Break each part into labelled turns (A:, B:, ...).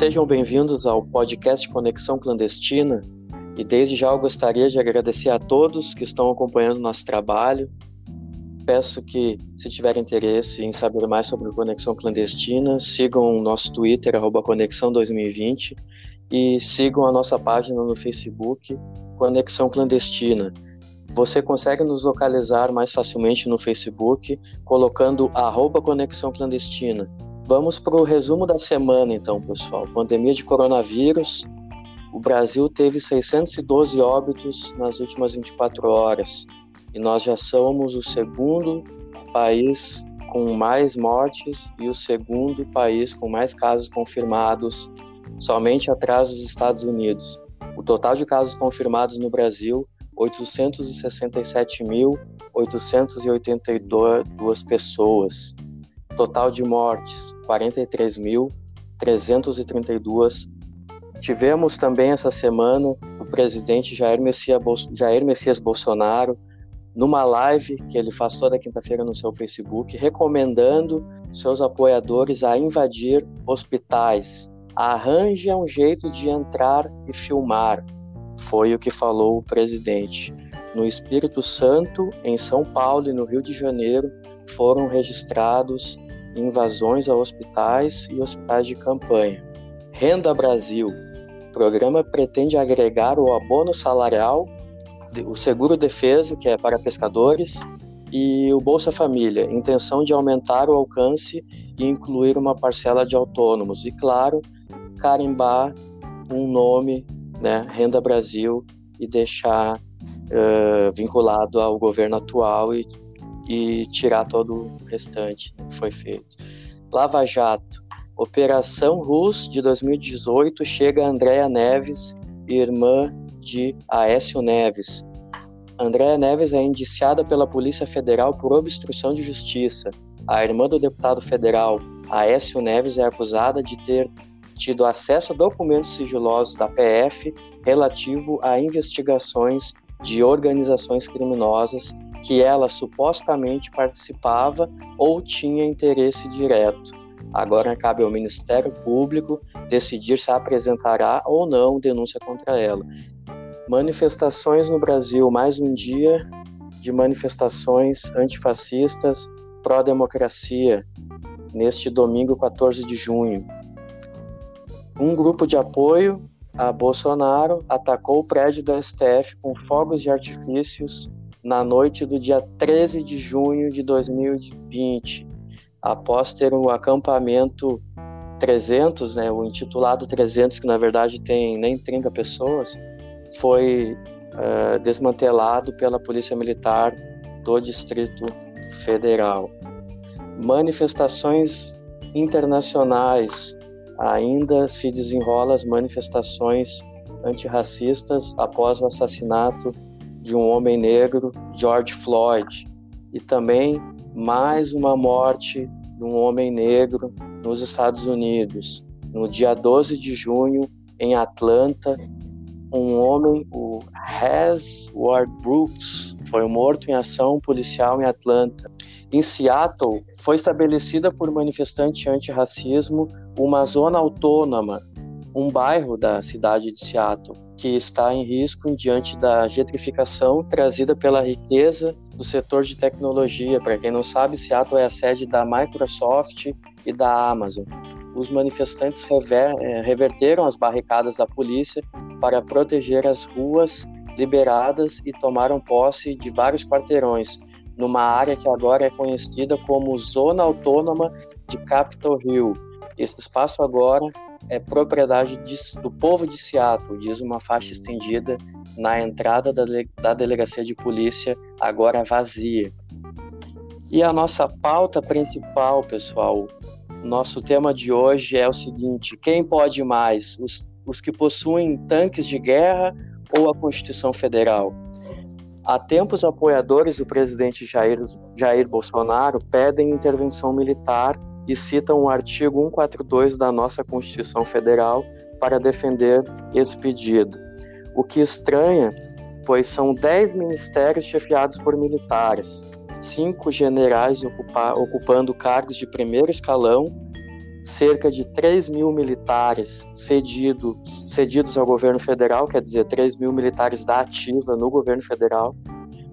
A: Sejam bem-vindos ao podcast Conexão Clandestina e desde já eu gostaria de agradecer a todos que estão acompanhando nosso trabalho. Peço que, se tiverem interesse em saber mais sobre Conexão Clandestina, sigam o nosso Twitter, Conexão2020, e sigam a nossa página no Facebook, Conexão Clandestina. Você consegue nos localizar mais facilmente no Facebook colocando Conexão Clandestina. Vamos para o resumo da semana, então, pessoal. Pandemia de coronavírus. O Brasil teve 612 óbitos nas últimas 24 horas. E nós já somos o segundo país com mais mortes e o segundo país com mais casos confirmados, somente atrás dos Estados Unidos. O total de casos confirmados no Brasil 867.882 pessoas. Total de mortes, 43.332. Tivemos também essa semana o presidente Jair Messias, Jair Messias Bolsonaro numa live que ele faz toda quinta-feira no seu Facebook, recomendando seus apoiadores a invadir hospitais. Arranja um jeito de entrar e filmar. Foi o que falou o presidente. No Espírito Santo, em São Paulo e no Rio de Janeiro, foram registrados invasões a hospitais e hospitais de campanha. Renda Brasil. O programa pretende agregar o abono salarial, o seguro defeso, que é para pescadores, e o Bolsa Família, intenção de aumentar o alcance e incluir uma parcela de autônomos. E, claro, carimbar um nome, né, Renda Brasil, e deixar uh, vinculado ao governo atual e e tirar todo o restante que foi feito. Lava Jato. Operação Rus de 2018 chega a Andréa Neves, irmã de Aécio Neves. Andréa Neves é indiciada pela Polícia Federal por obstrução de justiça. A irmã do deputado federal Aécio Neves é acusada de ter tido acesso a documentos sigilosos da PF relativo a investigações de organizações criminosas que ela supostamente participava ou tinha interesse direto. Agora cabe ao Ministério Público decidir se apresentará ou não denúncia contra ela. Manifestações no Brasil, mais um dia de manifestações antifascistas pró-democracia, neste domingo 14 de junho. Um grupo de apoio a Bolsonaro atacou o prédio do STF com fogos de artifícios na noite do dia 13 de junho de 2020, após ter um acampamento 300, né, o intitulado 300, que na verdade tem nem 30 pessoas, foi uh, desmantelado pela Polícia Militar do Distrito Federal. Manifestações internacionais ainda se desenrolam as manifestações antirracistas após o assassinato de um homem negro, George Floyd, e também mais uma morte de um homem negro nos Estados Unidos. No dia 12 de junho, em Atlanta, um homem, o Has Ward Brooks, foi morto em ação policial em Atlanta. Em Seattle, foi estabelecida por manifestante antirracismo uma zona autônoma, um bairro da cidade de Seattle que está em risco diante da gentrificação trazida pela riqueza do setor de tecnologia. Para quem não sabe, Seattle é a sede da Microsoft e da Amazon. Os manifestantes rever, eh, reverteram as barricadas da polícia para proteger as ruas liberadas e tomaram posse de vários quarteirões, numa área que agora é conhecida como Zona Autônoma de Capitol Hill. Esse espaço agora é propriedade de, do povo de Seattle, diz uma faixa estendida na entrada da, da delegacia de polícia, agora vazia. E a nossa pauta principal, pessoal, nosso tema de hoje é o seguinte: quem pode mais, os, os que possuem tanques de guerra ou a Constituição Federal? Há tempos, apoiadores do presidente Jair, Jair Bolsonaro pedem intervenção militar e citam o artigo 142 da nossa Constituição Federal para defender esse pedido. O que estranha, pois são dez ministérios chefiados por militares, cinco generais ocupa, ocupando cargos de primeiro escalão cerca de 3 mil militares cedido, cedidos ao governo federal, quer dizer, 3 mil militares da ativa no governo federal.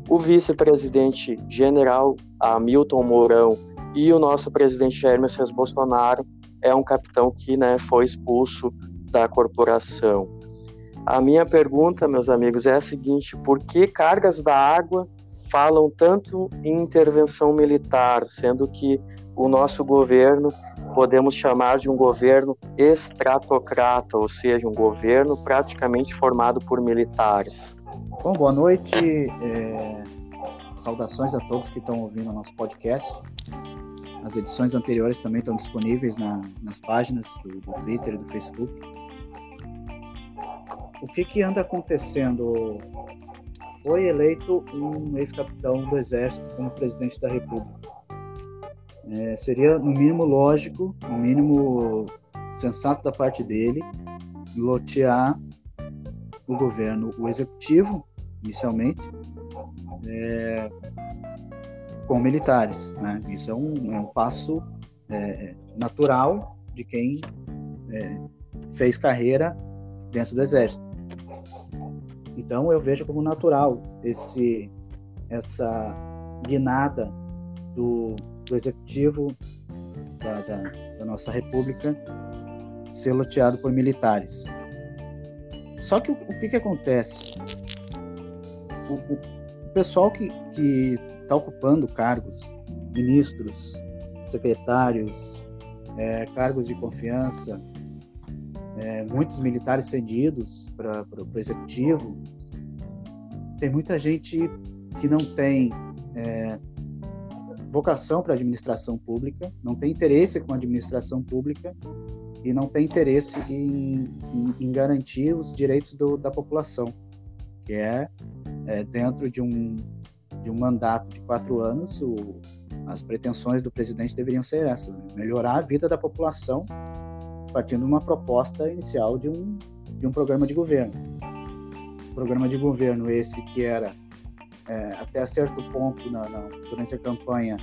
A: O vice-presidente general Hamilton Mourão e o nosso presidente Jair Messias Bolsonaro é um capitão que né, foi expulso da corporação. A minha pergunta, meus amigos, é a seguinte: por que cargas da água falam tanto em intervenção militar, sendo que o nosso governo podemos chamar de um governo estratocrata, ou seja, um governo praticamente formado por militares.
B: Bom, boa noite. É... Saudações a todos que estão ouvindo o nosso podcast. As edições anteriores também estão disponíveis na, nas páginas do, do, Twitter e do Facebook. O que, que anda acontecendo? Foi eleito um ex-capitão do Exército como presidente da República é, seria, no mínimo, lógico, no mínimo sensato da parte dele, lotear o governo, o executivo, inicialmente, é, com militares. Né? Isso é um, é um passo é, natural de quem é, fez carreira dentro do exército. Então eu vejo como natural esse essa guinada do do executivo da, da, da nossa república ser loteado por militares. Só que o, o que, que acontece? O, o, o pessoal que está ocupando cargos, ministros, secretários, é, cargos de confiança, é, muitos militares cedidos para o executivo, tem muita gente que não tem é, vocação para a administração pública, não tem interesse com a administração pública e não tem interesse em, em, em garantir os direitos do, da população, que é, é, dentro de um, de um mandato de quatro anos, o, as pretensões do presidente deveriam ser essas: né? melhorar a vida da população, partindo de uma proposta inicial de um, de um programa de governo. programa de governo esse que era é, até certo ponto na, na, durante a campanha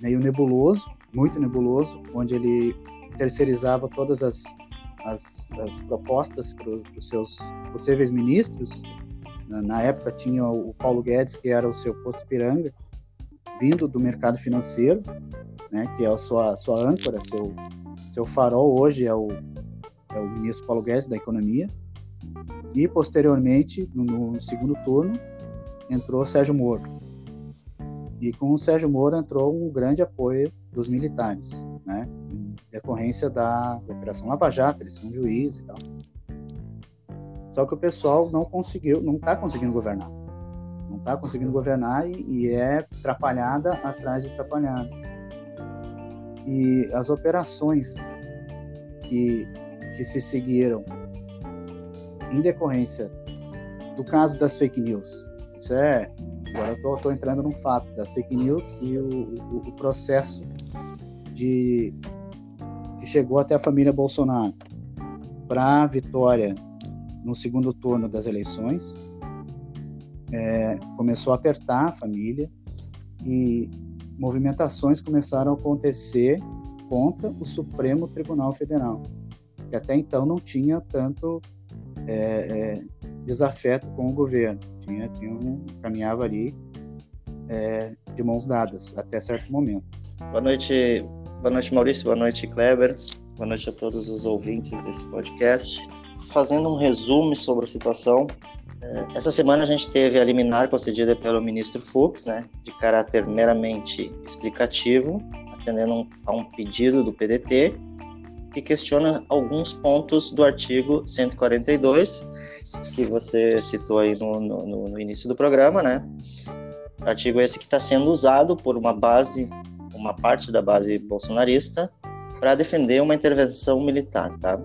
B: meio nebuloso, muito nebuloso, onde ele terceirizava todas as, as, as propostas para os seus possíveis ministros. Na, época tinha o Paulo Guedes, que era o seu posto piranga, vindo do mercado financeiro, né, que é a sua, sua âncora, seu, seu farol hoje é o, é o ministro Paulo Guedes da Economia. E posteriormente, no, no segundo turno, entrou Sérgio Moro. E com o Sérgio Moro entrou um grande apoio dos militares, né? Em decorrência da Operação Lava Jato, eles são juízes e tal. Só que o pessoal não conseguiu, não está conseguindo governar. Não está conseguindo governar e, e é atrapalhada atrás de atrapalhada. E as operações que, que se seguiram em decorrência do caso das fake news, isso é. Agora eu tô, entrando num fato das fake news e o, o, o processo de que chegou até a família Bolsonaro para a vitória no segundo turno das eleições. É, começou a apertar a família e movimentações começaram a acontecer contra o Supremo Tribunal Federal, que até então não tinha tanto é, é, desafeto com o governo. Tinha, tinha um, caminhava ali é, de mãos dadas até certo momento.
C: Boa noite, boa noite Maurício, boa noite Kleber, boa noite a todos os ouvintes desse podcast. Fazendo um resumo sobre a situação, é, essa semana a gente teve a liminar concedida pelo ministro Fux, né, de caráter meramente explicativo, atendendo a um pedido do PDT, que questiona alguns pontos do artigo 142 que você citou aí no, no, no início do programa, né? Artigo esse que está sendo usado por uma base, uma parte da base bolsonarista, para defender uma intervenção militar, tá?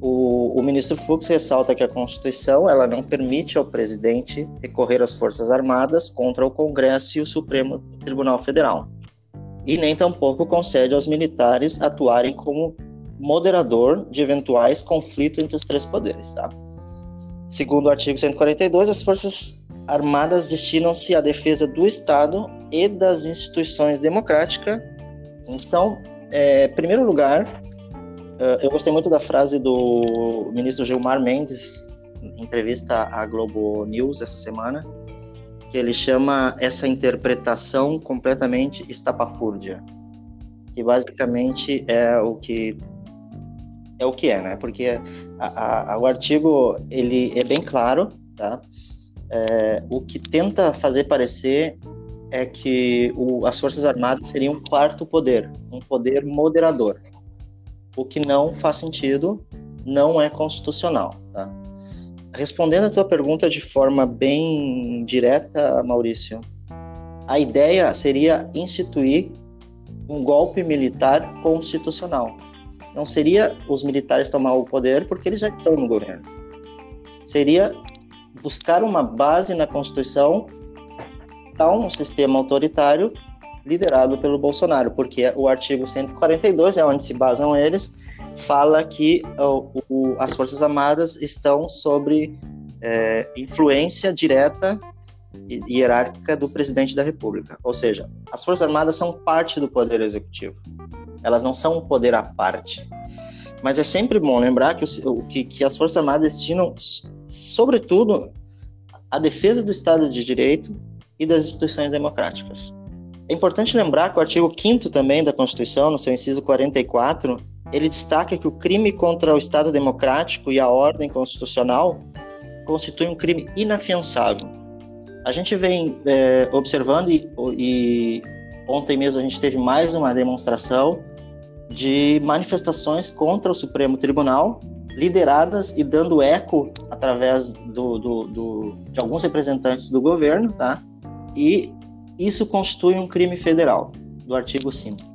C: O, o, ministro Fux ressalta que a Constituição ela não permite ao presidente recorrer às Forças Armadas contra o Congresso e o Supremo Tribunal Federal. E nem tampouco concede aos militares atuarem como moderador de eventuais conflitos entre os três poderes, tá? Segundo o artigo 142, as Forças Armadas destinam-se à defesa do Estado e das instituições democráticas. Então, é, primeiro lugar, eu gostei muito da frase do ministro Gilmar Mendes, em entrevista à Globo News essa semana, que ele chama essa interpretação completamente estapafúrdia, que basicamente é o que é o que é, né? Porque a, a, o artigo ele é bem claro, tá? É, o que tenta fazer parecer é que o, as forças armadas seriam um quarto poder, um poder moderador, o que não faz sentido, não é constitucional, tá? Respondendo a tua pergunta de forma bem direta, Maurício, a ideia seria instituir um golpe militar constitucional. Não seria os militares tomar o poder porque eles já estão no governo. Seria buscar uma base na Constituição a um sistema autoritário liderado pelo Bolsonaro, porque o artigo 142 é onde se basam eles, fala que o, o, as Forças Armadas estão sobre é, influência direta e hierárquica do presidente da República. Ou seja, as Forças Armadas são parte do Poder Executivo. Elas não são um poder à parte. Mas é sempre bom lembrar que, o, que, que as Forças Armadas destinam, sobretudo, a defesa do Estado de Direito e das instituições democráticas. É importante lembrar que o artigo 5 também da Constituição, no seu inciso 44, ele destaca que o crime contra o Estado democrático e a ordem constitucional constitui um crime inafiançável. A gente vem é, observando e, e ontem mesmo a gente teve mais uma demonstração de manifestações contra o Supremo Tribunal, lideradas e dando eco através do, do, do, de alguns representantes do governo, tá? E isso constitui um crime federal, do artigo 5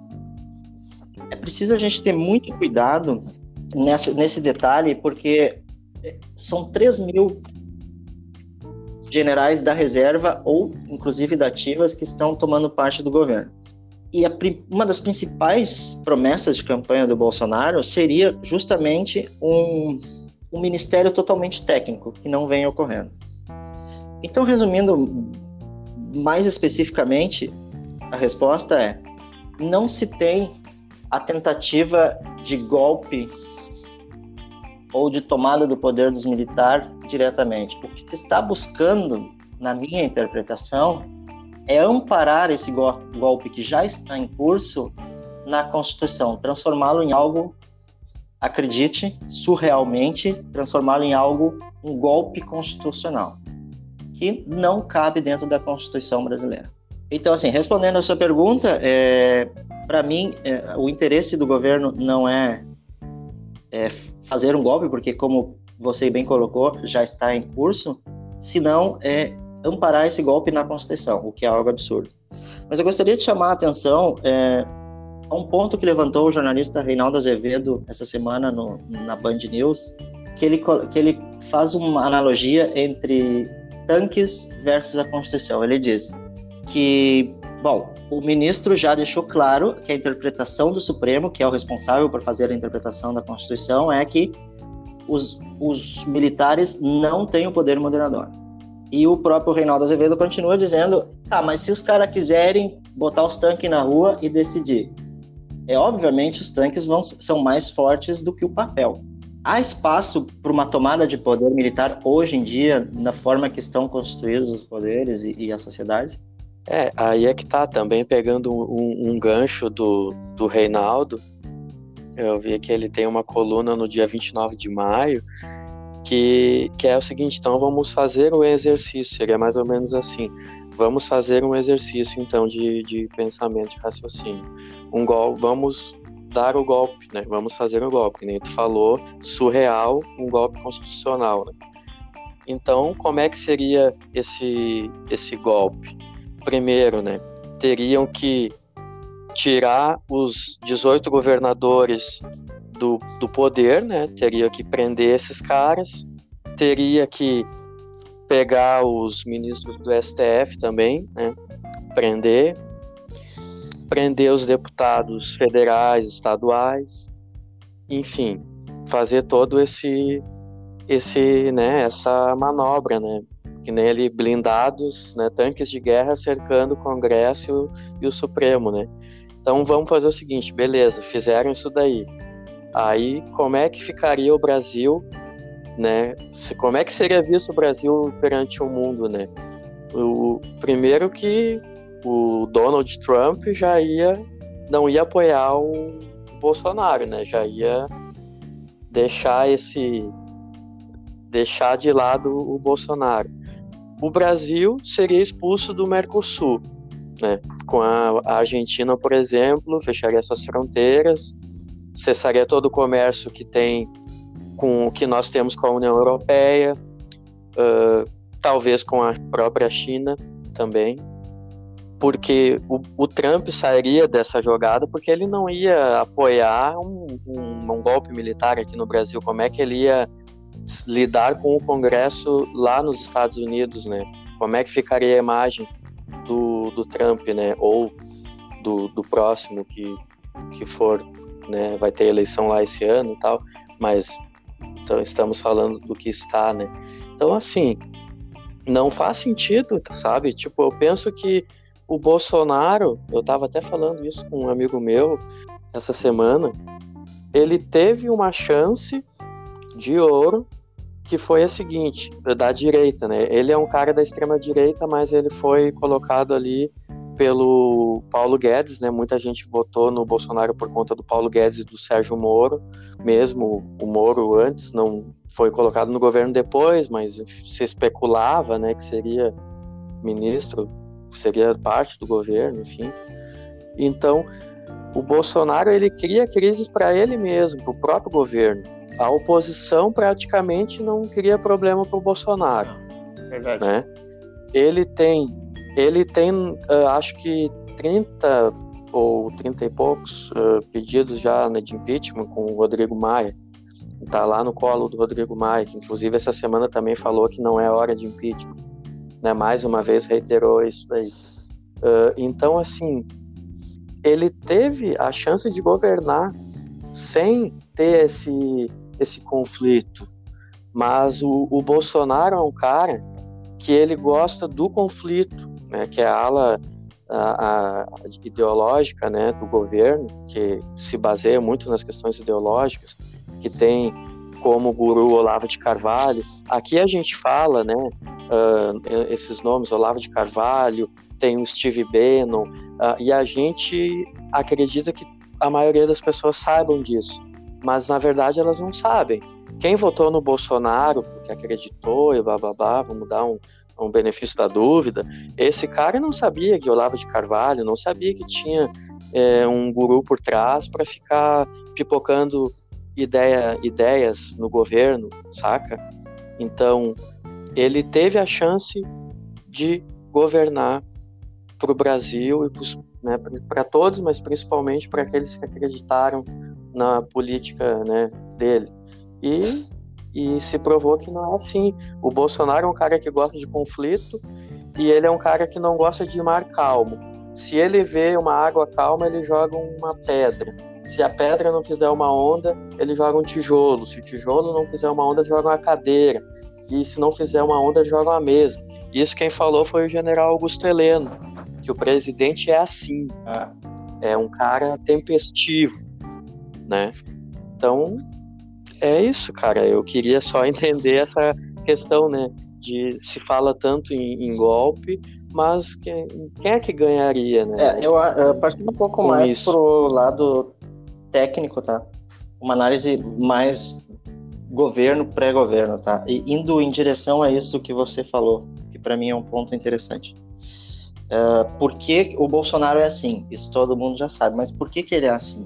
C: é preciso a gente ter muito cuidado nessa, nesse detalhe, porque são 3 mil generais da reserva ou, inclusive, da ativas que estão tomando parte do governo. E a, uma das principais promessas de campanha do Bolsonaro seria justamente um, um ministério totalmente técnico, que não vem ocorrendo. Então, resumindo mais especificamente, a resposta é: não se tem a tentativa de golpe ou de tomada do poder dos militares diretamente. O que se está buscando, na minha interpretação, é amparar esse golpe que já está em curso na Constituição, transformá-lo em algo, acredite, surrealmente, transformá-lo em algo, um golpe constitucional, que não cabe dentro da Constituição brasileira. Então, assim, respondendo a sua pergunta, é, para mim, é, o interesse do governo não é, é, fazer um golpe, porque, como você bem colocou, já está em curso, senão é amparar esse golpe na Constituição, o que é algo absurdo. Mas eu gostaria de chamar a atenção é, a um ponto que levantou o jornalista Reinaldo Azevedo essa semana no, na Band News, que ele, que ele faz uma analogia entre tanques versus a Constituição. Ele diz que, bom, o ministro já deixou claro que a interpretação do Supremo, que é o responsável por fazer a interpretação da Constituição, é que os, os militares não têm o poder moderador. E o próprio Reinaldo Azevedo continua dizendo: tá, mas se os caras quiserem botar os tanques na rua e decidir, é obviamente os tanques vão, são mais fortes do que o papel. Há espaço para uma tomada de poder militar hoje em dia, na forma que estão constituídos os poderes e, e a sociedade?
A: É, aí é que tá, também pegando um, um, gancho do, do Reinaldo, eu vi que ele tem uma coluna no dia 29 de maio, que, que é o seguinte, então vamos fazer o exercício, seria mais ou menos assim, vamos fazer um exercício então de, de pensamento, de raciocínio, um gol, vamos dar o golpe, né, vamos fazer o golpe, que nem tu falou, surreal, um golpe constitucional, né? Então, como é que seria esse, esse golpe? primeiro, né, teriam que tirar os 18 governadores do, do poder, né, teria que prender esses caras, teria que pegar os ministros do STF também, né, prender, prender os deputados federais, estaduais, enfim, fazer todo esse esse, né, essa manobra, né, que nem ali blindados, né, tanques de guerra cercando o Congresso e o, Supremo, né? Então vamos fazer o seguinte, beleza, fizeram isso daí. Aí como é que ficaria o Brasil, né? Como é que seria visto o Brasil perante o mundo, né? O primeiro que o Donald Trump já ia não ia apoiar o Bolsonaro, né? Já ia deixar esse deixar de lado o Bolsonaro. O Brasil seria expulso do Mercosul, né? Com a, Argentina, por exemplo, fecharia suas fronteiras, cessaria todo o comércio que tem com o que nós temos com a União Europeia, uh, talvez com a própria China também, porque o, o, Trump sairia dessa jogada porque ele não ia apoiar um, um, um, golpe militar aqui no Brasil. Como é que ele ia lidar com o Congresso lá nos Estados Unidos, né? Como é que ficaria a imagem do, do Trump, né? Ou do, do próximo que, que for, né? Vai ter eleição lá esse ano e tal, mas então estamos falando do que está, né? Então, assim, não faz sentido, sabe? Tipo, eu penso que o Bolsonaro, eu estava até falando isso com um amigo meu essa semana, ele teve uma chance de ouro que foi a seguinte, da direita, né? Ele é um cara da extrema direita, mas ele foi colocado ali pelo Paulo Guedes, né? Muita gente votou no Bolsonaro por conta do Paulo Guedes e do Sérgio Moro, mesmo o Moro antes não foi colocado no governo depois, mas se especulava, né, que seria ministro seria parte do governo, enfim. Então, o Bolsonaro ele cria crises para ele mesmo, para o próprio governo. A oposição praticamente não cria problema para o Bolsonaro. Verdade. Né? Ele tem, ele tem, uh, acho que 30 ou 30 e poucos uh, pedidos já né, de impeachment com o Rodrigo Maia. Está lá no colo do Rodrigo Maia, que inclusive essa semana também falou que não é hora de impeachment né, mais uma vez reiterou isso daí. Uh, então, assim, ele teve a chance de governar sem ter esse, esse conflito. Mas o, o Bolsonaro é um cara que ele gosta do conflito, né, que é a ala a, a ideológica né, do governo, que se baseia muito nas questões ideológicas, que tem como guru Olavo de Carvalho. Aqui a gente fala, né, uh, esses nomes, Olavo de Carvalho, tem o Steve Bannon, uh, e a gente acredita que a maioria das pessoas saibam disso, mas na verdade elas não sabem. Quem votou no Bolsonaro porque acreditou e bababá, vamos dar um, um benefício da dúvida, esse cara não sabia de Olavo de Carvalho, não sabia que tinha é, um guru por trás para ficar pipocando ideia, ideias no governo, saca? Então, ele teve a chance de governar para o Brasil e né, para todos, mas principalmente para aqueles que acreditaram na política né, dele. E, e se provou que não é assim. O Bolsonaro é um cara que gosta de conflito e ele é um cara que não gosta de mar calmo. Se ele vê uma água calma, ele joga uma pedra. Se a pedra não fizer uma onda, ele joga um tijolo. Se o tijolo não fizer uma onda, joga uma cadeira e se não fizer uma onda, joga uma mesa. Isso quem falou foi o general Augusto Heleno, que o presidente é assim, ah. é um cara tempestivo, né? Então, é isso, cara. Eu queria só entender essa questão, né? De se fala tanto em, em golpe, mas quem, quem, é que ganharia, né?
C: É, eu, eu partindo um pouco Com mais isso. pro lado técnico, tá? Uma análise mais governo, pré-governo, tá? E indo em direção a isso que você falou, que para mim é um ponto interessante. Uh, por que o Bolsonaro é assim? Isso todo mundo já sabe, mas por que, que ele é assim?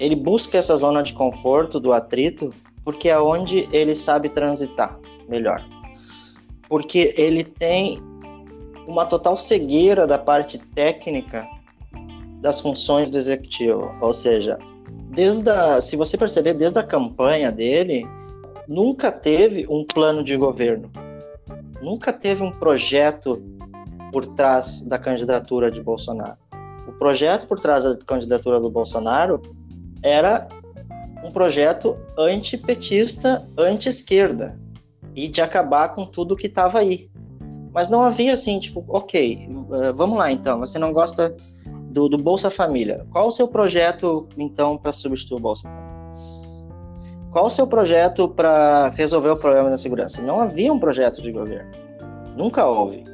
C: Ele busca essa zona de conforto do atrito porque é onde ele sabe transitar melhor. Porque ele tem uma total cegueira da parte técnica das funções do executivo, ou seja, desde a, se você perceber, desde a campanha dele, nunca teve um plano de governo. Nunca teve um projeto por trás da candidatura de Bolsonaro. O projeto por trás da candidatura do Bolsonaro era um projeto antipetista, anti-esquerda e de acabar com tudo que estava aí. Mas não havia assim, tipo, ok, eh, vamos lá então, você não gosta do, do Bolsa Família. Qual o seu projeto, então, para substituir o Bolsa Família? Qual o seu projeto para resolver o problema da segurança? Não havia um projeto de governo. Nunca houve.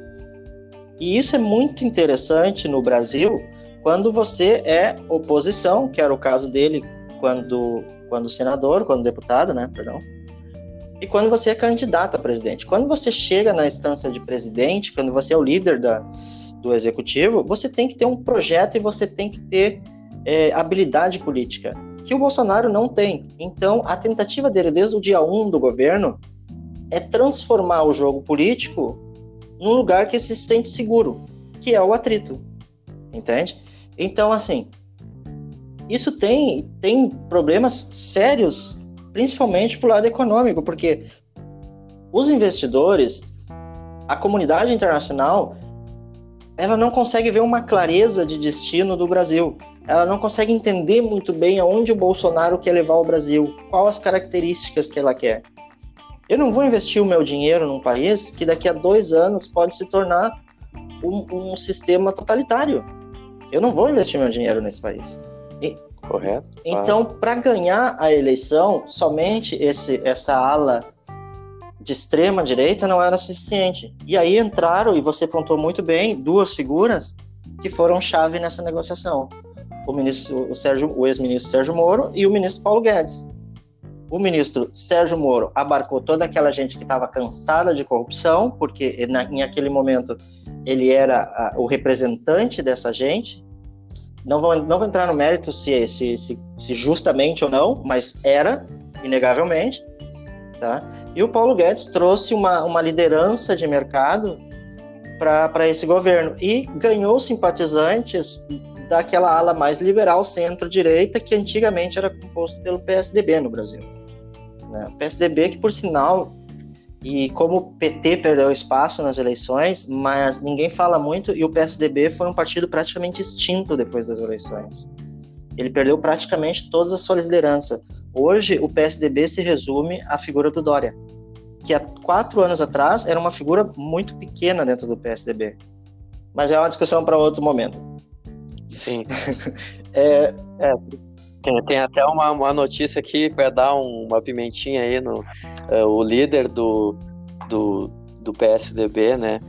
C: E isso é muito interessante no Brasil quando você é oposição, que era o caso dele quando, quando senador, quando deputado, né? Perdão. E quando você é candidato a presidente. Quando você chega na instância de presidente, quando você é o líder da, do executivo, você tem que ter um projeto e você tem que ter é, habilidade política, que o Bolsonaro não tem. Então, a tentativa dele desde o dia 1 do governo é transformar o jogo político num lugar que se sente seguro, que é o atrito. Entende? Então, assim, isso tem, tem problemas sérios, principalmente para o lado econômico, porque os investidores, a comunidade internacional, ela não consegue ver uma clareza de destino do Brasil. Ela não consegue entender muito bem aonde o Bolsonaro quer levar o Brasil, quais as características que ela quer. Eu não vou investir o meu dinheiro num país que daqui a dois anos pode se tornar um, um sistema totalitário. Eu não vou investir meu dinheiro nesse país.
A: E, Correto.
C: Então, para ganhar a eleição, somente esse, essa ala de extrema direita não era suficiente. E aí entraram, e você pontuou muito bem, duas figuras que foram chave nessa negociação. O ministro, o Sérgio, o ex-ministro Sérgio Moro e o ministro Paulo Guedes. O ministro Sérgio Moro abarcou toda aquela gente que estava cansada de corrupção, porque na, em aquele momento ele era a, o representante dessa gente. Não vou, não vou entrar no mérito se, se, se, se justamente ou não, mas era, inegavelmente. Tá? E o Paulo Guedes trouxe uma, uma liderança de mercado para esse governo e ganhou simpatizantes daquela ala mais liberal centro-direita que antigamente era composto pelo PSDB no Brasil. Né? O PSDB que, por sinal, e como o PT perdeu espaço nas eleições, mas ninguém fala muito, e o PSDB foi um partido praticamente extinto depois das eleições. Ele perdeu praticamente toda a sua liderança. Hoje, o PSDB se resume à figura do Dória, que há quatro anos atrás era uma figura muito pequena dentro do PSDB. Mas é uma discussão para outro momento.
A: Sim. é, é, tem, tem até uma, uma notícia aqui para dar um, uma pimentinha aí no uh, o líder do, do, do PSDB, né?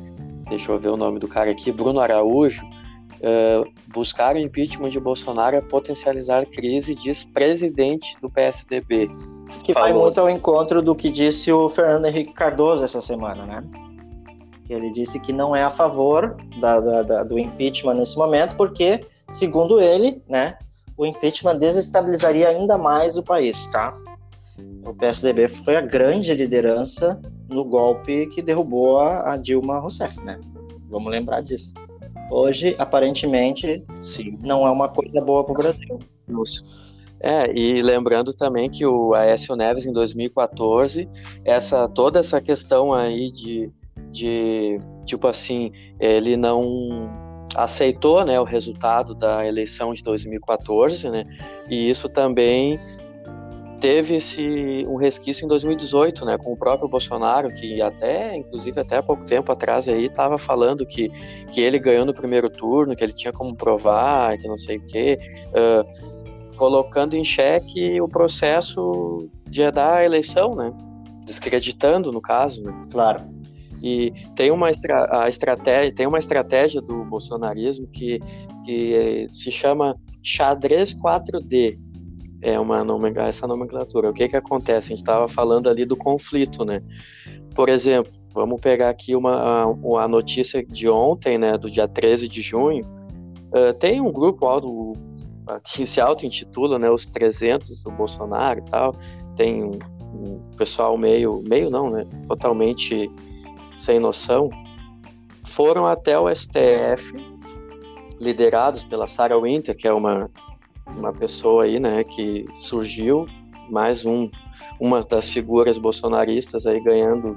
A: Deixa eu ver o nome do cara aqui, Bruno Araújo, uh, buscar o impeachment de Bolsonaro é potencializar crise, diz presidente do PSDB.
C: Que Falou. vai muito ao encontro do que disse o Fernando Henrique Cardoso essa semana, né? Ele disse que não é a favor da, da, da, do impeachment nesse momento, porque, segundo ele, né, o impeachment desestabilizaria ainda mais o país, tá? O PSDB foi a grande liderança no golpe que derrubou a, a Dilma Rousseff, né? Vamos lembrar disso. Hoje, aparentemente, Sim. não é uma coisa boa para o Brasil.
A: É, e lembrando também que o Aécio Neves, em 2014, essa, toda essa questão aí de, de tipo assim, ele não aceitou né, o resultado da eleição de 2014, né, e isso também teve esse um resquício em 2018, né, com o próprio Bolsonaro, que até, inclusive até há pouco tempo atrás aí estava falando que, que ele ganhou no primeiro turno, que ele tinha como provar, que não sei o quê, uh, colocando em xeque o processo de dar a eleição, né, descreditando no caso, né.
C: Claro.
A: E tem uma, estra a estratégia, tem uma estratégia do bolsonarismo que, que se chama xadrez 4D. É uma essa nomenclatura. O que que acontece? A gente estava falando ali do conflito, né? Por exemplo, vamos pegar aqui uma, a, a notícia de ontem, né, do dia 13 de junho. Uh, tem um grupo alto, que se auto-intitula, né, os 300 do Bolsonaro e tal. Tem um, um pessoal meio, meio não, né, totalmente sem noção, foram até o STF, liderados pela Sarah Winter, que é uma, uma pessoa aí, né, que surgiu, mais um, uma das figuras bolsonaristas aí ganhando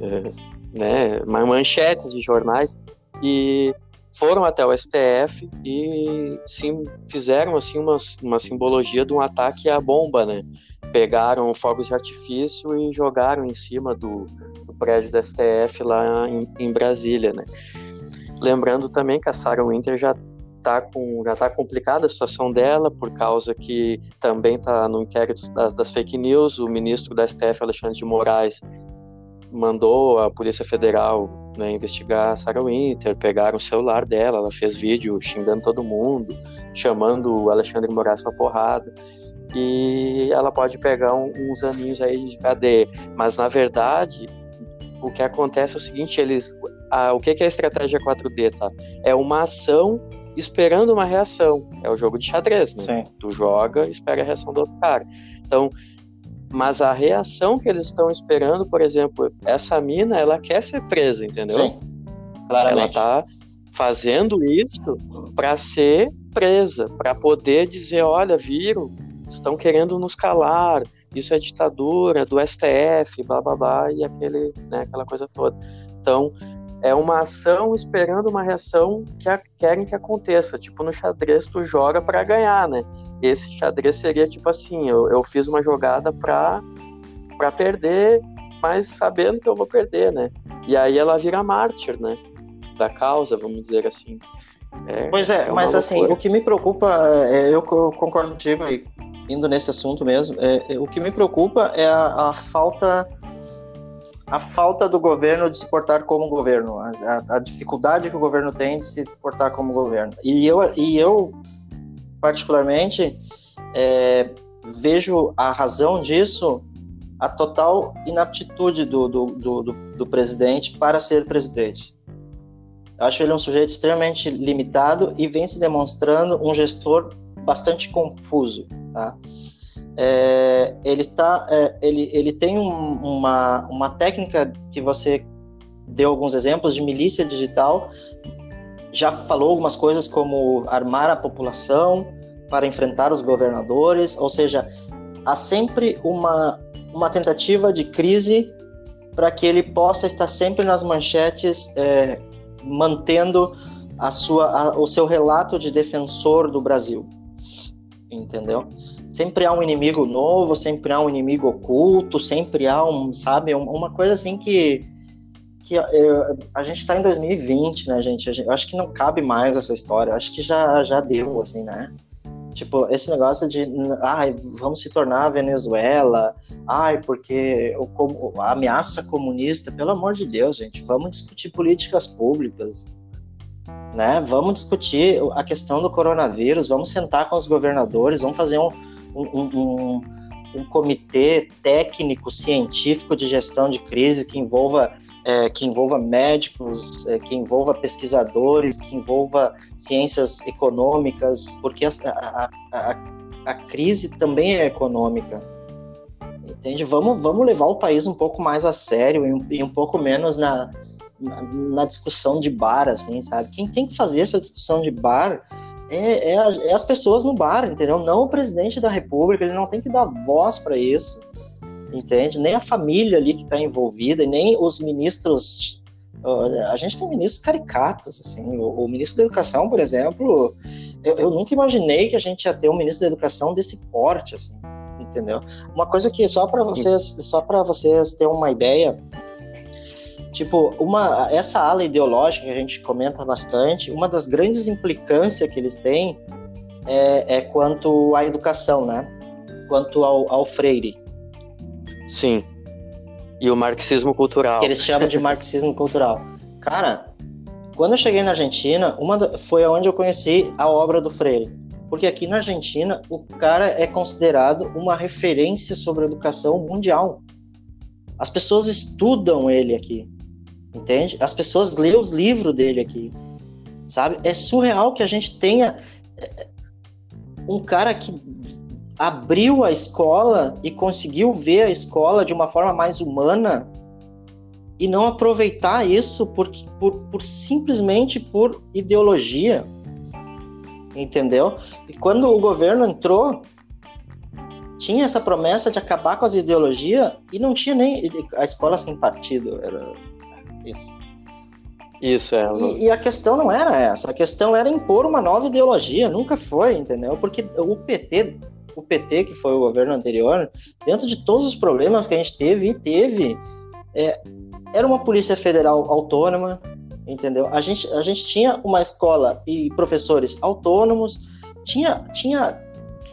A: é, né, manchetes de jornais, e foram até o STF e sim, fizeram assim uma, uma simbologia de um ataque à bomba, né? Pegaram fogos de artifício e jogaram em cima do, prédio da STF lá em, em Brasília, né? Lembrando também que a Sarah Winter já tá com, já está complicada a situação dela, por causa que também está no inquérito das, das, fake news. O ministro da STF, Alexandre de Moraes, mandou a Polícia Federal né, investigar a Sarah Winter, pegaram o celular dela, ela fez vídeo xingando todo mundo, chamando o Alexandre de Moraes para porrada. E ela pode pegar um, uns aninhos aí de cadeia. Mas, na verdade, o que acontece é o seguinte, eles... A, o que, que é a estratégia 4D, tá? É uma ação esperando uma reação. É o jogo de xadrez, né? Sim. Tu joga espera a reação do outro cara. Então, mas a reação que eles estão esperando, por exemplo, essa mina, ela quer ser presa, entendeu? Sim. Claramente. Ela tá fazendo isso para ser presa, para poder dizer, olha, viram, estão querendo nos calar, isso é ditadura do STF, blá blá blá, e aquele, né, aquela coisa toda. Então, é uma ação esperando uma reação que a, querem que aconteça. Tipo, no xadrez tu joga para ganhar, né? Esse xadrez seria tipo assim, eu, eu fiz uma jogada para para perder, mas sabendo que eu vou perder, né? E aí ela vira mártir, né? Da causa, vamos dizer assim.
C: É, pois é, é mas assim, loucura. assim, o que me preocupa, é, eu concordo contigo aí, indo nesse assunto mesmo, é, é, o que me preocupa é a, a falta a falta do governo de se portar como governo, a, a, dificuldade que o governo tem de se portar como governo. E eu, e eu particularmente, é, vejo a razão disso a total inaptitude do, do, do, do, do presidente para ser presidente. Eu acho ele um sujeito extremamente limitado e vem se demonstrando um gestor bastante confuso. Tá? É, ele, tá, é, ele, ele tem um, uma, uma técnica que você deu alguns exemplos de milícia digital, já falou algumas coisas como armar a população para enfrentar os governadores, ou seja, há sempre uma, uma tentativa de crise para que ele possa estar sempre nas manchetes, é, mantendo a sua, a, o seu relato de defensor do Brasil, entendeu? Sempre há um inimigo novo, sempre há um inimigo oculto, sempre há um, sabe, uma coisa assim que que eu, a gente está em 2020, né, gente? Eu acho que não cabe mais essa história. Eu acho que já já deu, assim, né? Tipo, esse negócio de, ai, vamos se tornar a Venezuela, ai, porque o, a ameaça comunista, pelo amor de Deus, gente, vamos discutir políticas públicas, né? Vamos discutir a questão do coronavírus, vamos sentar com os governadores, vamos fazer um, um, um, comitê técnico científico de gestão de crise que envolva é, que envolva médicos, é, que envolva pesquisadores, que envolva ciências econômicas, porque a, a, a, a, crise também é econômica. Entende? Vamos, vamos levar o país um pouco mais a sério e um, e um pouco menos na, na, na, discussão de bar, assim, sabe? Quem tem que fazer essa discussão de bar é, é, é, as pessoas no bar, entendeu? Não o presidente da república, ele não tem que dar voz para isso, entende? Nem a família ali que está envolvida, e nem os ministros. A gente tem ministros caricatos, assim. O, o ministro da Educação, por exemplo, eu, eu, nunca imaginei que a gente ia ter um ministro da Educação desse porte, assim, entendeu? Uma coisa que só para vocês, só para vocês terem uma ideia, Tipo, uma, essa ala ideológica que a gente comenta bastante, uma das grandes implicâncias que eles têm é, é quanto à educação, né? Quanto ao, ao Freire.
A: Sim. E o marxismo cultural.
C: Que eles chamam de marxismo cultural. Cara, quando eu cheguei na Argentina, uma foi onde eu conheci a obra do Freire. Porque aqui na Argentina, o cara é considerado uma referência sobre educação mundial. As pessoas estudam ele aqui entende? As pessoas lêem os livros dele aqui, sabe? É surreal que a gente tenha é, um cara que abriu a escola e conseguiu ver a escola de uma forma mais humana e não aproveitar isso por, por, por simplesmente por ideologia, entendeu? E quando o governo entrou, tinha essa promessa de acabar com as ideologias e não tinha nem a escola sem partido, era
A: isso. Isso, é.
C: E, e, a questão não era essa, a questão era impor uma nova ideologia, nunca foi, entendeu? Porque o PT, o PT, que foi o governo anterior, dentro de todos os problemas que a gente teve e teve, é, era uma polícia federal autônoma, entendeu? A gente, a gente tinha uma escola e professores autônomos, tinha, tinha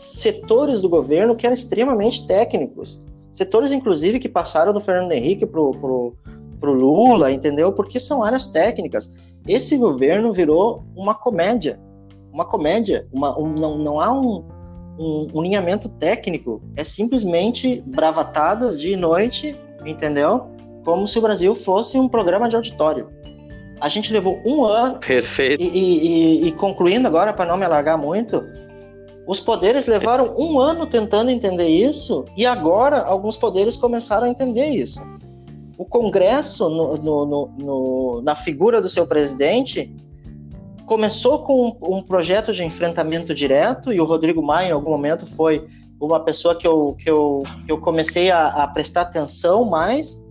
C: setores do governo que eram extremamente técnicos, setores inclusive que passaram do Fernando Henrique pro, pro, pro Lula, entendeu? Porque são áreas técnicas. Esse governo virou uma comédia, uma comédia, uma, um, não, não há um, um, um alinhamento técnico, é simplesmente bravatadas de noite, entendeu? Como se o Brasil fosse um programa de auditório. A gente levou um ano.
A: Perfeito.
C: E, e, e concluindo agora, para não me alargar muito, os poderes levaram um ano tentando entender isso e agora alguns poderes começaram a entender isso. O Congresso, no, no, no, na figura do seu presidente, começou com um, um, projeto de enfrentamento direto e o Rodrigo Maia, em algum momento, foi uma pessoa que eu, que eu, que eu comecei a, a prestar atenção mais,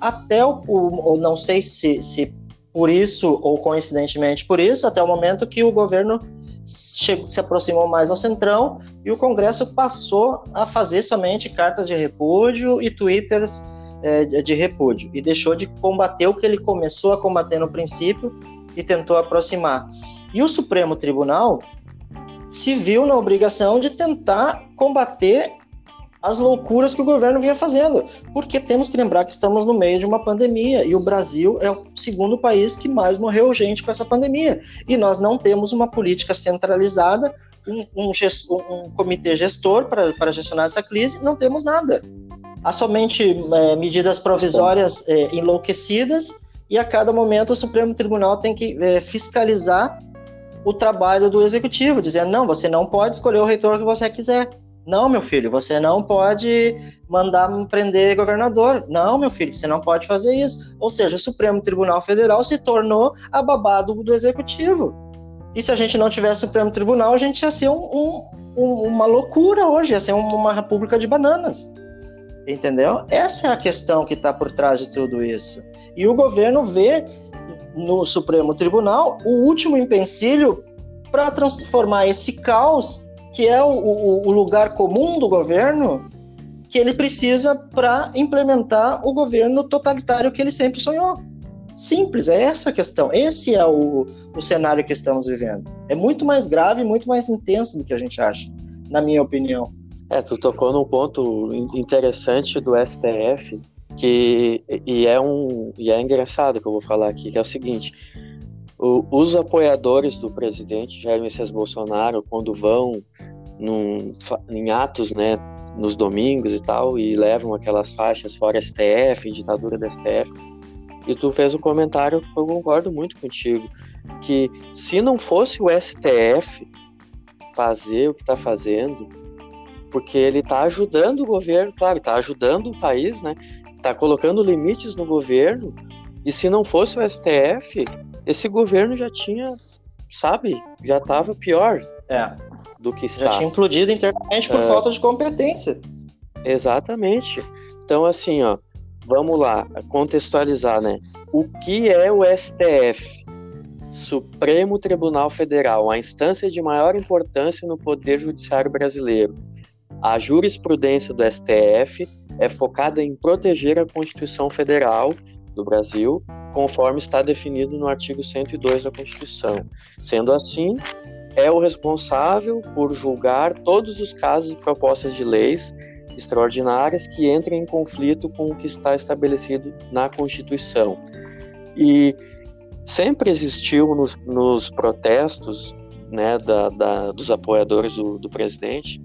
C: até o, o, não sei se, se por isso, ou coincidentemente por isso, até o momento que o governo chegou, se aproximou mais ao centrão e o Congresso passou a fazer somente cartas de repúdio e twitters é, de repúdio e deixou de combater o que ele começou a combater no princípio e tentou aproximar. E o Supremo Tribunal se viu na obrigação de tentar combater as loucuras que o governo vinha fazendo. Porque temos que lembrar que estamos no meio de uma pandemia e o Brasil é o segundo país que mais morreu gente com essa pandemia. E nós não temos uma política centralizada, um, um, um comitê gestor para, gestionar essa crise, não temos nada. Há somente é, medidas provisórias é, enlouquecidas e a cada momento o Supremo Tribunal tem que é, fiscalizar o trabalho do executivo, dizendo: não, você não pode escolher o reitor que você quiser. Não, meu filho, você não pode mandar prender governador. Não, meu filho, você não pode fazer isso. Ou seja, o Supremo Tribunal Federal se tornou a do executivo. E se a gente não tivesse Supremo Tribunal, a gente ia ser um, um, uma loucura hoje, ia ser uma república de bananas. Entendeu? Essa é a questão que está por trás de tudo isso. E o governo vê no Supremo Tribunal o último empecilho para transformar esse caos que é o, o, o lugar comum do governo que ele precisa para implementar o governo totalitário que ele sempre sonhou. Simples, é essa a questão. Esse é o, o cenário que estamos vivendo. É muito mais grave, muito mais intenso do que a gente acha, na minha opinião.
A: É, tu tocou num ponto interessante do STF, que e é um e é engraçado que eu vou falar aqui, que é o seguinte: o, os apoiadores do presidente Jair Messias Bolsonaro, quando vão num, em atos, né, nos domingos e tal, e levam aquelas faixas fora STF, ditadura da STF, e tu fez um comentário que eu concordo muito contigo, que se não fosse o STF fazer o que está fazendo, porque ele está ajudando o governo, claro, está ajudando o país, né? Está colocando limites no governo, e se não fosse o STF, esse governo já tinha, sabe, já estava pior
C: é.
A: do que está.
C: Já tinha implodido internamente por é... falta de competência.
A: Exatamente. Então, assim, ó, vamos lá, contextualizar, né? O que é o STF? Supremo Tribunal Federal, a instância de maior importância no Poder Judiciário brasileiro. A jurisprudência do STF é focada em proteger a Constituição Federal do Brasil, conforme está definido no artigo 102 da Constituição. Sendo assim, é o responsável por julgar todos os casos e propostas de leis extraordinárias que entrem em conflito com o que está estabelecido na Constituição. E sempre existiu nos, nos protestos né, da, da, dos apoiadores do, do presidente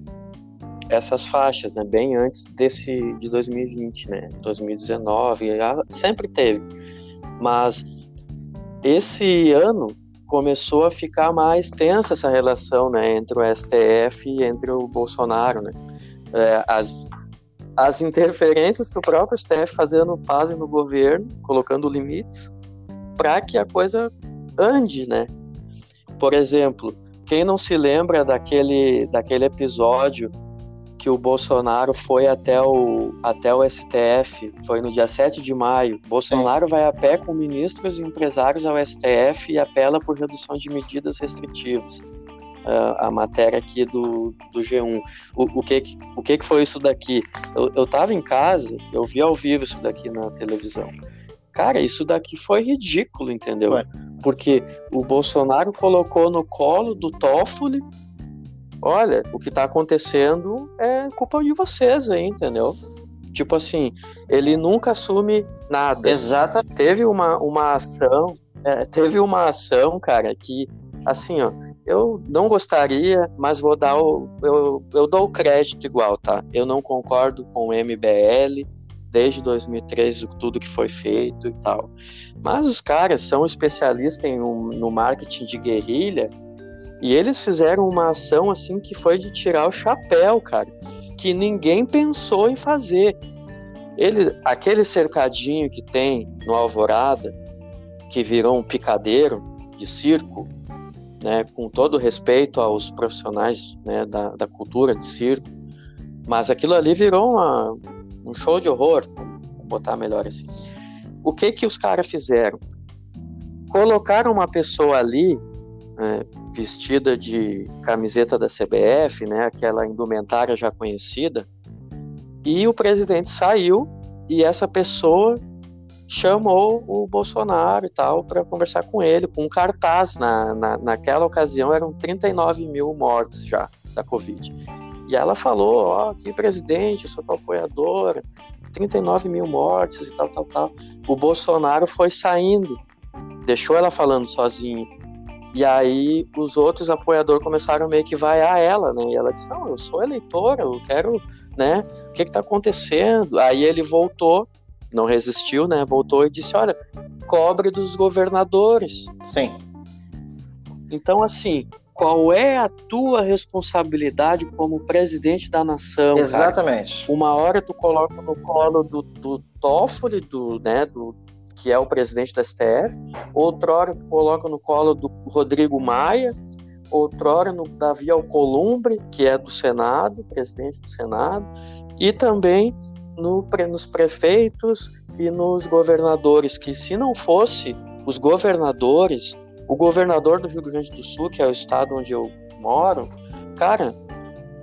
A: essas faixas, né, bem antes desse de 2020, né, 2019, sempre teve. Mas esse ano começou a ficar mais tensa essa relação, né, entre o STF e entre o Bolsonaro, né. É, as as interferências que o próprio STF fazendo, fazem no governo, colocando limites, para que a coisa ande, né? Por exemplo, quem não se lembra daquele, daquele episódio que o Bolsonaro foi até o, até o STF, foi no dia 7 de maio. Bolsonaro Sim. vai a pé com ministros e empresários ao STF e apela por redução de medidas restritivas. Uh, a matéria aqui do, do G1. O, o, que, o que foi isso daqui? Eu, eu tava em casa, eu vi ao vivo isso daqui na televisão. Cara, isso daqui foi ridículo, entendeu? Ué. Porque o Bolsonaro colocou no colo do Toffoli. Olha, o que tá acontecendo é culpa de vocês aí, entendeu? Tipo assim, ele nunca assume nada.
C: Exato.
A: Teve uma, uma ação, é, teve uma ação, cara, que assim, ó, eu não gostaria, mas vou dar o, eu, eu dou o crédito igual, tá? Eu não concordo com o MBL desde 2013, tudo que foi feito e tal. Mas os caras são especialistas em, no marketing de guerrilha e eles fizeram uma ação assim que foi de tirar o chapéu, cara, que ninguém pensou em fazer. Ele, aquele cercadinho que tem no Alvorada, que virou um picadeiro de circo, né, com todo respeito aos profissionais né, da, da cultura do circo, mas aquilo ali virou uma, um show de horror, vou botar melhor assim. O que que os caras fizeram? Colocaram uma pessoa ali é, vestida de camiseta da CBF, né, aquela indumentária já conhecida, e o presidente saiu e essa pessoa chamou o Bolsonaro e tal para conversar com ele, com um cartaz. Na, na, naquela ocasião eram 39 mil mortos já da Covid. E ela falou: Ó, oh, que presidente, eu sou tua apoiadora, 39 mil mortes e tal, tal, tal. O Bolsonaro foi saindo, deixou ela falando sozinha. E aí os outros apoiadores começaram meio que vaiar ela, né? E ela disse: Não, eu sou eleitora, eu quero, né? O que que tá acontecendo? Aí ele voltou não resistiu, né? Voltou e disse: olha, cobre dos governadores.
C: Sim.
A: Então, assim, qual é a tua responsabilidade como presidente da nação?
C: Exatamente.
A: Cara? Uma hora tu coloca no colo do, do Toffoli, do, né, do, que é o presidente da STF, tu coloca no colo do Rodrigo Maia, outra hora no Davi Alcolumbre, que é do Senado, presidente do Senado, e também no, nos prefeitos e nos governadores, que se não fosse os governadores, o governador do Rio Grande do Sul, que é o estado onde eu moro, cara,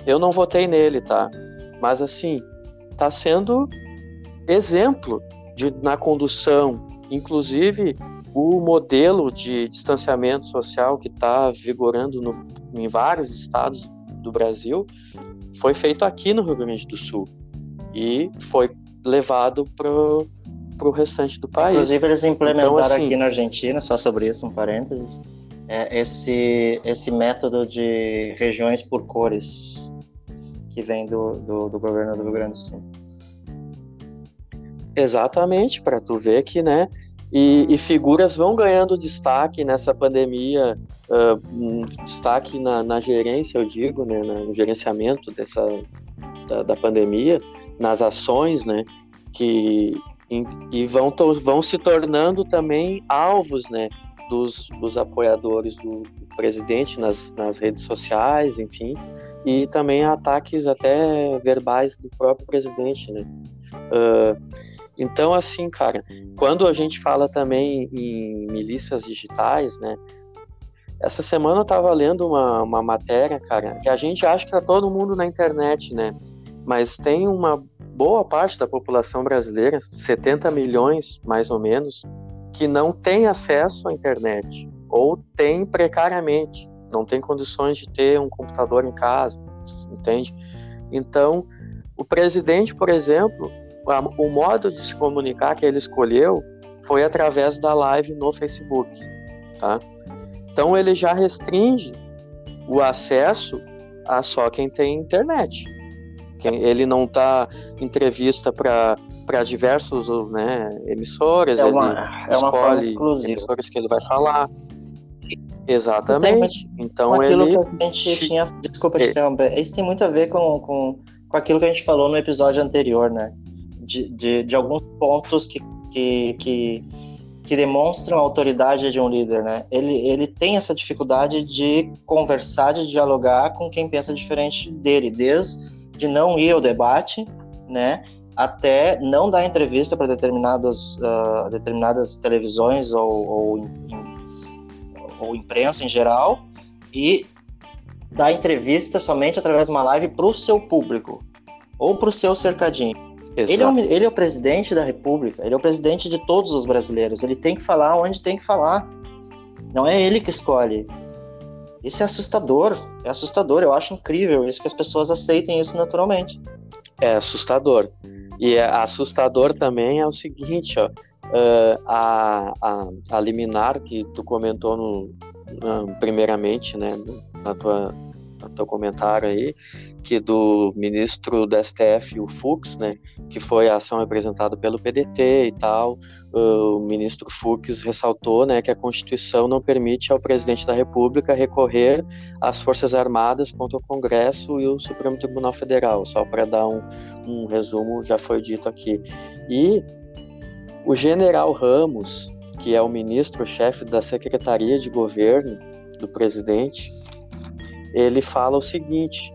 A: eu não votei nele, tá? Mas assim, tá sendo exemplo de, na condução, inclusive o modelo de distanciamento social que está vigorando no, em vários estados do Brasil foi feito aqui no Rio Grande do Sul e foi levado para o restante do país.
C: Inclusive, eles implementaram então, assim, aqui na Argentina, só sobre isso, um parênteses, é esse, esse método de regiões por cores que vem do, do, do governo do Rio Grande do Sul.
A: Exatamente, para tu ver que, né, e, e, figuras vão ganhando destaque nessa pandemia, uh, destaque na, na, gerência, eu digo, né, no gerenciamento dessa, da, da pandemia, nas ações, né, que e vão, vão se tornando também alvos, né, dos, dos apoiadores do, presidente nas, nas redes sociais, enfim, e também ataques até verbais do próprio presidente, né. Uh, então, assim, cara, quando a gente fala também em milícias digitais, né, essa semana eu estava lendo uma, uma matéria, cara, que a gente acha que tá todo mundo na internet, né? mas tem uma boa parte da população brasileira, 70 milhões mais ou menos, que não tem acesso à internet ou tem precariamente, não tem condições de ter um computador em casa, entende? Então, o presidente, por exemplo, o modo de se comunicar que ele escolheu foi através da live no Facebook, tá? Então ele já restringe o acesso a só quem tem internet. Ele não está entrevista para para diversos né, emissoras,
C: é uma,
A: ele
C: é escolhe
A: emissoras que ele vai falar. Exatamente. Então
C: aquilo
A: ele.
C: que a gente tinha. Desculpa te é. interromper. Isso tem muito a ver com, com, com aquilo que a gente falou no episódio anterior, né? De, de, de alguns pontos que, que, que, que demonstram a autoridade de um líder, né? Ele, ele tem essa dificuldade de conversar, de dialogar com quem pensa diferente dele, desde de não ir ao debate, né, até não dar entrevista para determinadas, uh, determinadas televisões ou, ou, ou, imprensa em geral e dar entrevista somente através de uma live para o seu público ou para o seu cercadinho. Ele é, um, ele é o presidente da República, ele é o presidente de todos os brasileiros. Ele tem que falar onde tem que falar. Não é ele que escolhe. Isso é assustador. É assustador. Eu acho incrível isso que as pessoas aceitem isso naturalmente.
A: É assustador. E é assustador também é o seguinte, ó. A, a, a liminar que tu comentou no, primeiramente, né, na tua, teu comentário aí, que do ministro do STF, o Fux, né, que foi a ação representada pelo PDT e tal, o ministro Fux ressaltou, né, que a Constituição não permite ao presidente da República recorrer às Forças Armadas contra o Congresso e o Supremo Tribunal Federal, só para dar um, um resumo, já foi dito aqui. E o general Ramos, que é o ministro-chefe da Secretaria de Governo do presidente, ele fala o seguinte: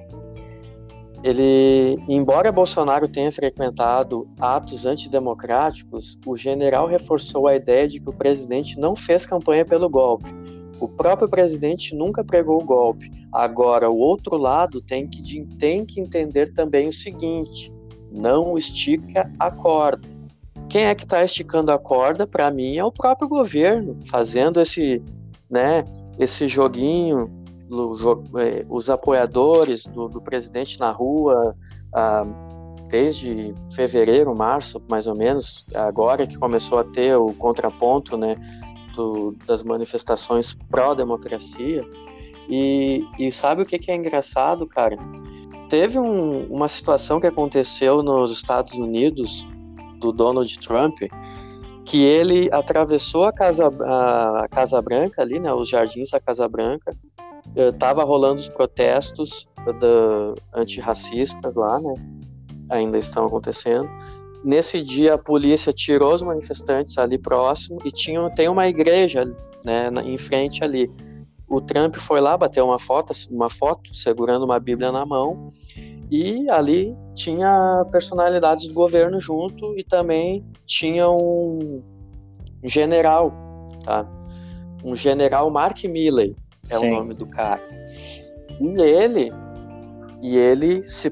A: ele, embora Bolsonaro tenha frequentado atos antidemocráticos, o general reforçou a ideia de que o presidente não fez campanha pelo golpe. O próprio presidente nunca pregou o golpe. Agora, o outro lado tem que, tem que entender também o seguinte: não estica a corda. Quem é que está esticando a corda? Para mim, é o próprio governo, fazendo esse, né, esse joguinho é, os apoiadores do, do presidente na rua ah, desde fevereiro, março, mais ou menos, agora que começou a ter o contraponto né, do, das manifestações pró-democracia. E, e, sabe o que, que é engraçado, cara? Teve um, uma situação que aconteceu nos Estados Unidos do Donald Trump, que ele atravessou a Casa, a Casa Branca ali, né, os jardins da Casa Branca, estava rolando os protestos da, antirracistas lá, né? Ainda estão acontecendo. Nesse dia, a polícia tirou os manifestantes ali próximo e tinha, tem uma igreja né, em frente ali. O Trump foi lá, bateu uma foto, uma foto segurando uma Bíblia na mão e ali tinha personalidades do governo junto e também tinha um general, tá? Um general Mark Milley, é Sim. o nome do cara. E ele, e ele se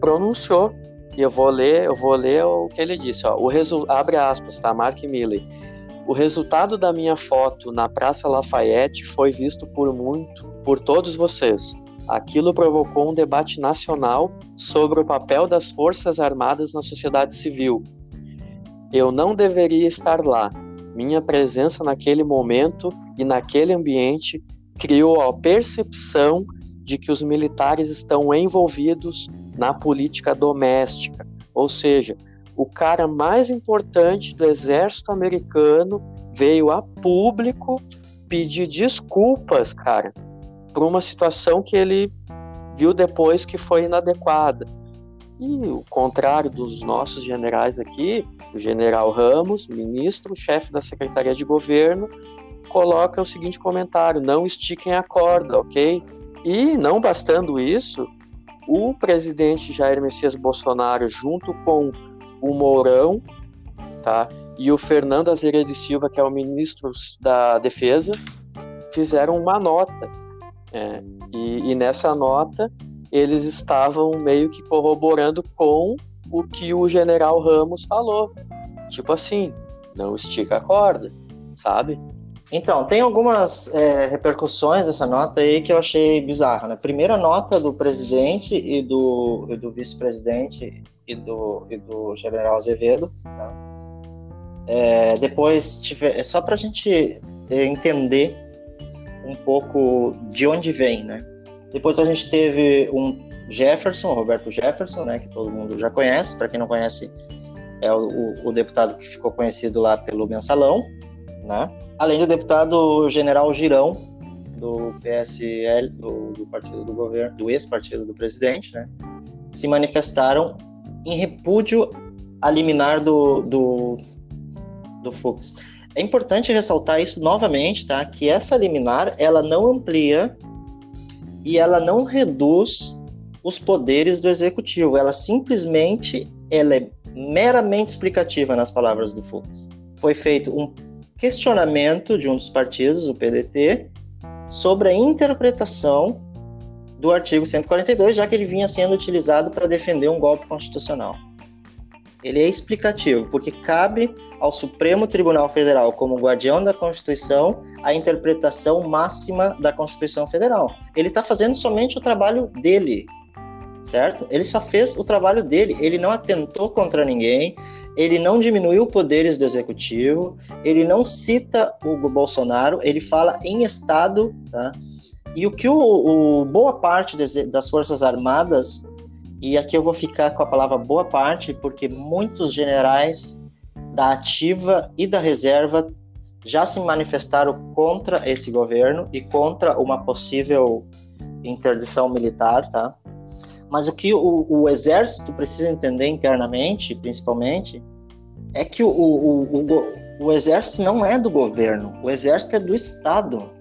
A: pronunciou. E eu vou ler, eu vou ler o que ele disse, ó. O resu... abre aspas, tá? Mark Milley. O resultado da minha foto na Praça Lafayette foi visto por muito, por todos vocês. Aquilo provocou um debate nacional sobre o papel das Forças Armadas na sociedade civil. Eu não deveria estar lá. Minha presença naquele momento e naquele ambiente criou a percepção de que os militares estão envolvidos na política doméstica, ou seja, o cara mais importante do exército americano veio a público pedir desculpas, cara, por uma situação que ele viu depois que foi inadequada. E o contrário dos nossos generais aqui, o general Ramos, ministro, chefe da Secretaria de Governo, coloca o seguinte comentário: não estiquem a corda, ok? E não bastando isso, o presidente Jair Messias Bolsonaro, junto com o Mourão, tá? E o Fernando Azevedo Silva, que é o ministro da Defesa, fizeram uma nota. É, e, e nessa nota eles estavam meio que corroborando com o que o general Ramos falou. Tipo assim, não estica a corda, sabe?
C: Então, tem algumas é, repercussões dessa nota aí que eu achei bizarra. Né? Primeiro, a nota do presidente e do, do vice-presidente e do, e do general Azevedo. Tá? É, depois, tiver, é só para a gente é, entender um pouco de onde vem. Né? Depois a gente teve um Jefferson, Roberto Jefferson, né, que todo mundo já conhece. Para quem não conhece, é o, o deputado que ficou conhecido lá pelo mensalão. Né? além do deputado general Girão, do PSL, do, do partido do governo, do ex-partido do presidente, né, se manifestaram em repúdio a liminar do, do, do Fux. É importante ressaltar isso novamente, tá? Que essa liminar ela não amplia e ela não reduz os poderes do executivo. Ela simplesmente ela é meramente explicativa nas palavras do Fux. Foi feito um questionamento de um dos partidos, o PDT, sobre a interpretação do artigo 142, já que ele vinha sendo utilizado para defender um golpe constitucional. ele é explicativo, porque cabe ao Supremo Tribunal Federal, como guardião da Constituição, a interpretação máxima da Constituição Federal. Ele está fazendo somente o trabalho dele, certo? Ele só fez o trabalho dele, ele não atentou contra ninguém, ele não diminuiu poderes do executivo, ele não cita o Bolsonaro, ele fala em Estado, tá? E o que o, o boa parte das Forças Armadas, e aqui eu vou ficar com a palavra boa parte, porque muitos generais da ativa e da reserva já se manifestaram contra esse governo e contra uma possível interdição militar, tá? Mas o que o, o exército precisa entender internamente, principalmente, é que o, o, o, o exército não é do governo, o exército é do Estado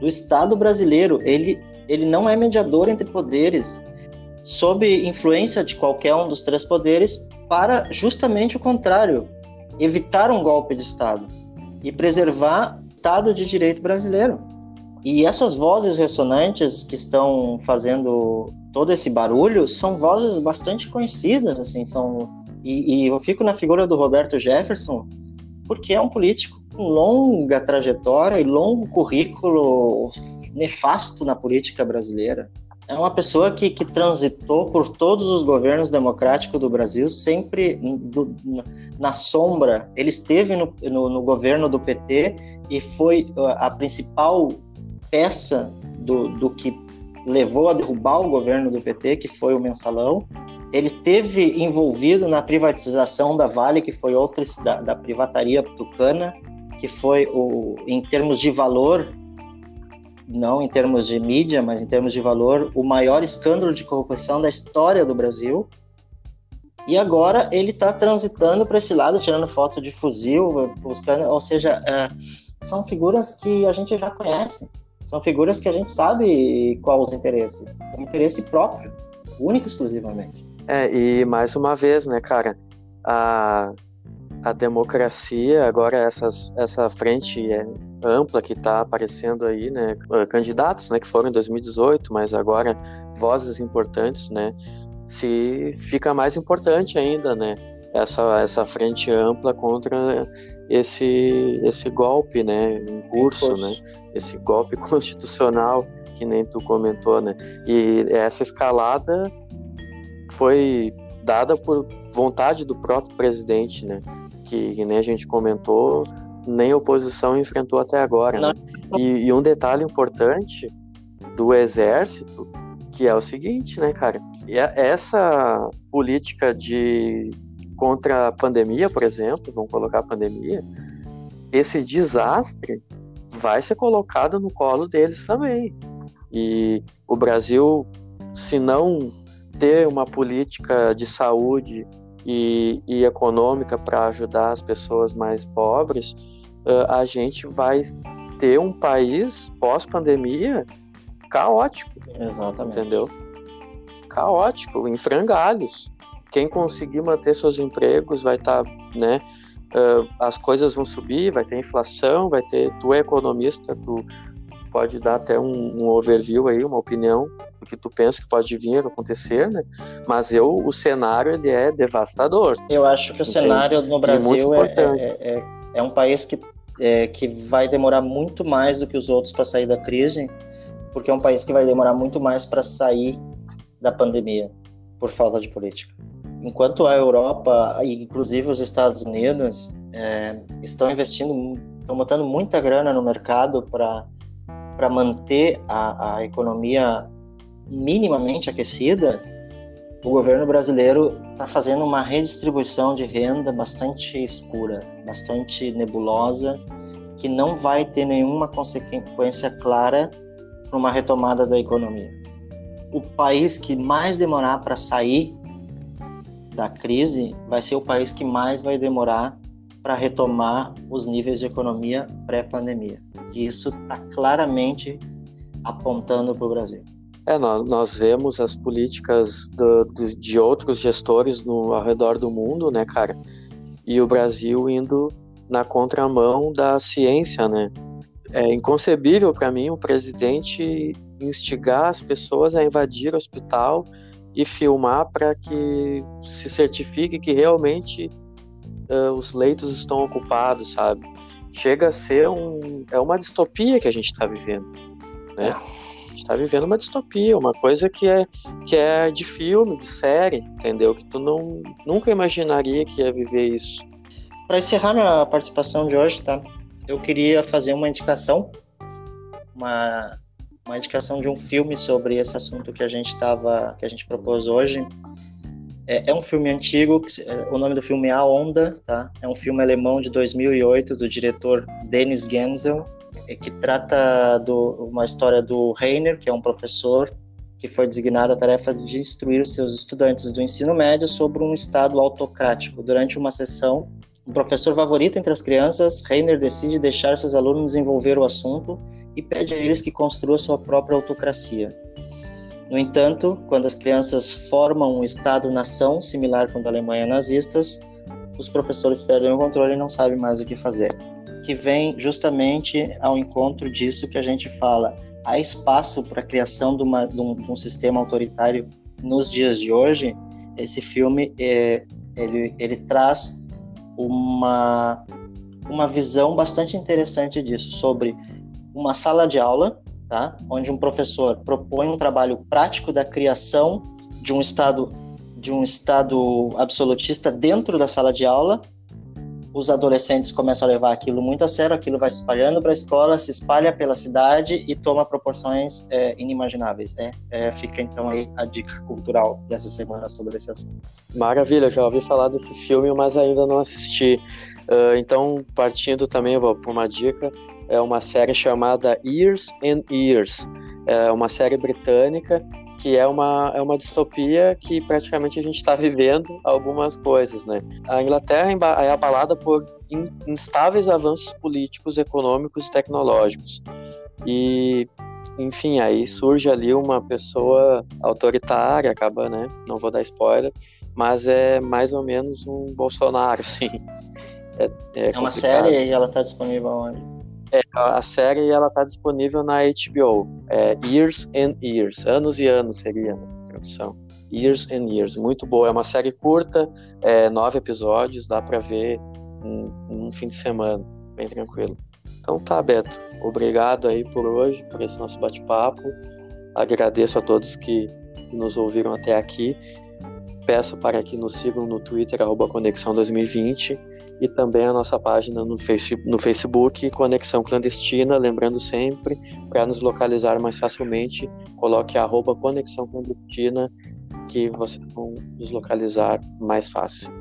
C: do Estado brasileiro. Ele, ele não é mediador entre poderes, sob influência de qualquer um dos três poderes, para justamente o contrário, evitar um golpe de Estado e preservar o Estado de Direito brasileiro. E essas vozes ressonantes que estão fazendo todo esse barulho são vozes bastante conhecidas, assim, são e, e eu fico na figura do Roberto Jefferson porque é um político longa trajetória e longo currículo nefasto na política brasileira. É uma pessoa que, que transitou por todos os governos democráticos do Brasil, sempre do, na sombra. Ele esteve no, no, no, governo do PT e foi a principal peça do, do que levou a derrubar o governo do PT, que foi o mensalão. Ele teve envolvido na privatização da Vale, que foi outra da, da privataria tucana, que foi o, em termos de valor, não em termos de mídia, mas em termos de valor, o maior escândalo de corrupção da história do Brasil. E agora ele está transitando para esse lado, tirando foto de fuzil, buscando, ou seja, é, são figuras que a gente já conhece, são figuras que a gente sabe qual os interesses, o interesse próprio, único exclusivamente.
A: É, e mais uma vez, né, cara, a a democracia, agora essas, essa frente é ampla que está aparecendo aí, né, candidatos, né, que foram em 2018, mas agora vozes importantes, né, se fica mais importante ainda, né, essa, essa frente ampla contra esse esse golpe, né, em curso, né, esse golpe constitucional que nem tu comentou, né, e essa escalada foi dada por vontade do próprio presidente, né? que, que nem a gente comentou, nem oposição enfrentou até agora. Né? E, e, um detalhe importante do exército, que é o seguinte, né, cara? Essa política de contra a pandemia, por exemplo, vamos colocar a pandemia, esse desastre vai ser colocado no colo deles também. E o Brasil, se não ter uma política de saúde e, e econômica para ajudar as pessoas mais pobres, a gente vai ter um país pós-pandemia caótico.
C: Exatamente.
A: Entendeu? Caótico, em frangalhos. Quem conseguir manter seus empregos vai estar, tá, né? Uh, as coisas vão subir, vai ter inflação, vai ter. Tu é economista, tu pode dar até um, um overview aí, uma opinião do que tu pensa que pode vir a acontecer, né? Mas eu, o cenário ele é devastador.
C: Eu acho que o entende? cenário no Brasil é, é, é, é, um país que, é, que vai demorar muito mais do que os outros para sair da crise, porque é um país que vai demorar muito mais para sair da pandemia por falta de política. Enquanto a Europa, inclusive os Estados Unidos, é, estão investindo, estão botando muita grana no mercado para manter a, a economia minimamente aquecida, o governo brasileiro está fazendo uma redistribuição de renda bastante escura, bastante nebulosa, que não vai ter nenhuma consequência clara para uma retomada da economia. O país que mais demorar para sair da crise vai ser o país que mais vai demorar para retomar os níveis de economia pré-pandemia. E isso está claramente apontando para o Brasil.
A: É, nós, nós vemos as políticas do, do, de outros gestores no, ao redor do mundo, né, cara? E o Brasil indo na contramão da ciência, né? É inconcebível para mim o presidente instigar as pessoas a invadir o hospital e filmar para que se certifique que realmente uh, os leitos estão ocupados, sabe? Chega a ser um, é uma distopia que a gente está vivendo, né? É. A gente está vivendo uma distopia, uma coisa que é que é de filme, de série, entendeu? Que tu não nunca imaginaria que ia viver isso.
C: Para encerrar minha participação de hoje, tá? Eu queria fazer uma indicação, uma uma indicação de um filme sobre esse assunto que a gente tava, que a gente propôs hoje. É, é um filme antigo, é, o nome do filme é A Onda, tá? É um filme alemão de 2008 do diretor Dennis Genzel, é, que trata do uma história do Reiner, que é um professor que foi designado a tarefa de instruir seus estudantes do ensino médio sobre um estado autocrático. Durante uma sessão, o professor favorito entre as crianças, Reiner decide deixar seus alunos desenvolver o assunto e pede a eles que construam sua própria autocracia. No entanto, quando as crianças formam um Estado-nação similar com o da Alemanha nazistas, os professores perdem o controle e não sabem mais o que fazer. Que vem justamente ao encontro disso que a gente fala. Há espaço para a criação de, uma, de, um, de, um, sistema autoritário nos dias de hoje. Esse filme é, ele, ele traz uma, uma visão bastante interessante disso, sobre uma sala de aula, tá? onde um professor propõe um trabalho prático da criação de um estado de um estado absolutista dentro da sala de aula. Os adolescentes começam a levar aquilo muito a sério, aquilo vai se espalhando para a escola, se espalha pela cidade e toma proporções é, inimagináveis. É, é, fica então aí a dica cultural dessa semana sobre esse assunto.
A: Maravilha, já ouvi falar desse filme, mas ainda não assisti. Uh, então, partindo também por uma dica, é uma série chamada Years and Years. É uma série britânica que é uma, é uma distopia que praticamente a gente está vivendo algumas coisas, né? A Inglaterra é abalada por instáveis avanços políticos, econômicos e tecnológicos. E, enfim, aí surge ali uma pessoa autoritária, acaba, né? Não vou dar spoiler, mas é mais ou menos um Bolsonaro, sim.
C: É, é, é uma série e ela está disponível onde?
A: É, a série ela está disponível na HBO. É Years and Years, anos e anos seria a tradução. Years and Years, muito boa. É uma série curta, é, nove episódios, dá para ver um, um fim de semana, bem tranquilo. Então tá, Beto. Obrigado aí por hoje, por esse nosso bate-papo. Agradeço a todos que nos ouviram até aqui. Peço para que nos sigam no Twitter, arroba Conexão 2020 e também a nossa página no, face, no Facebook, Conexão Clandestina. Lembrando sempre, para nos localizar mais facilmente, coloque arroba Conexão Clandestina, que vocês vão nos localizar mais fácil.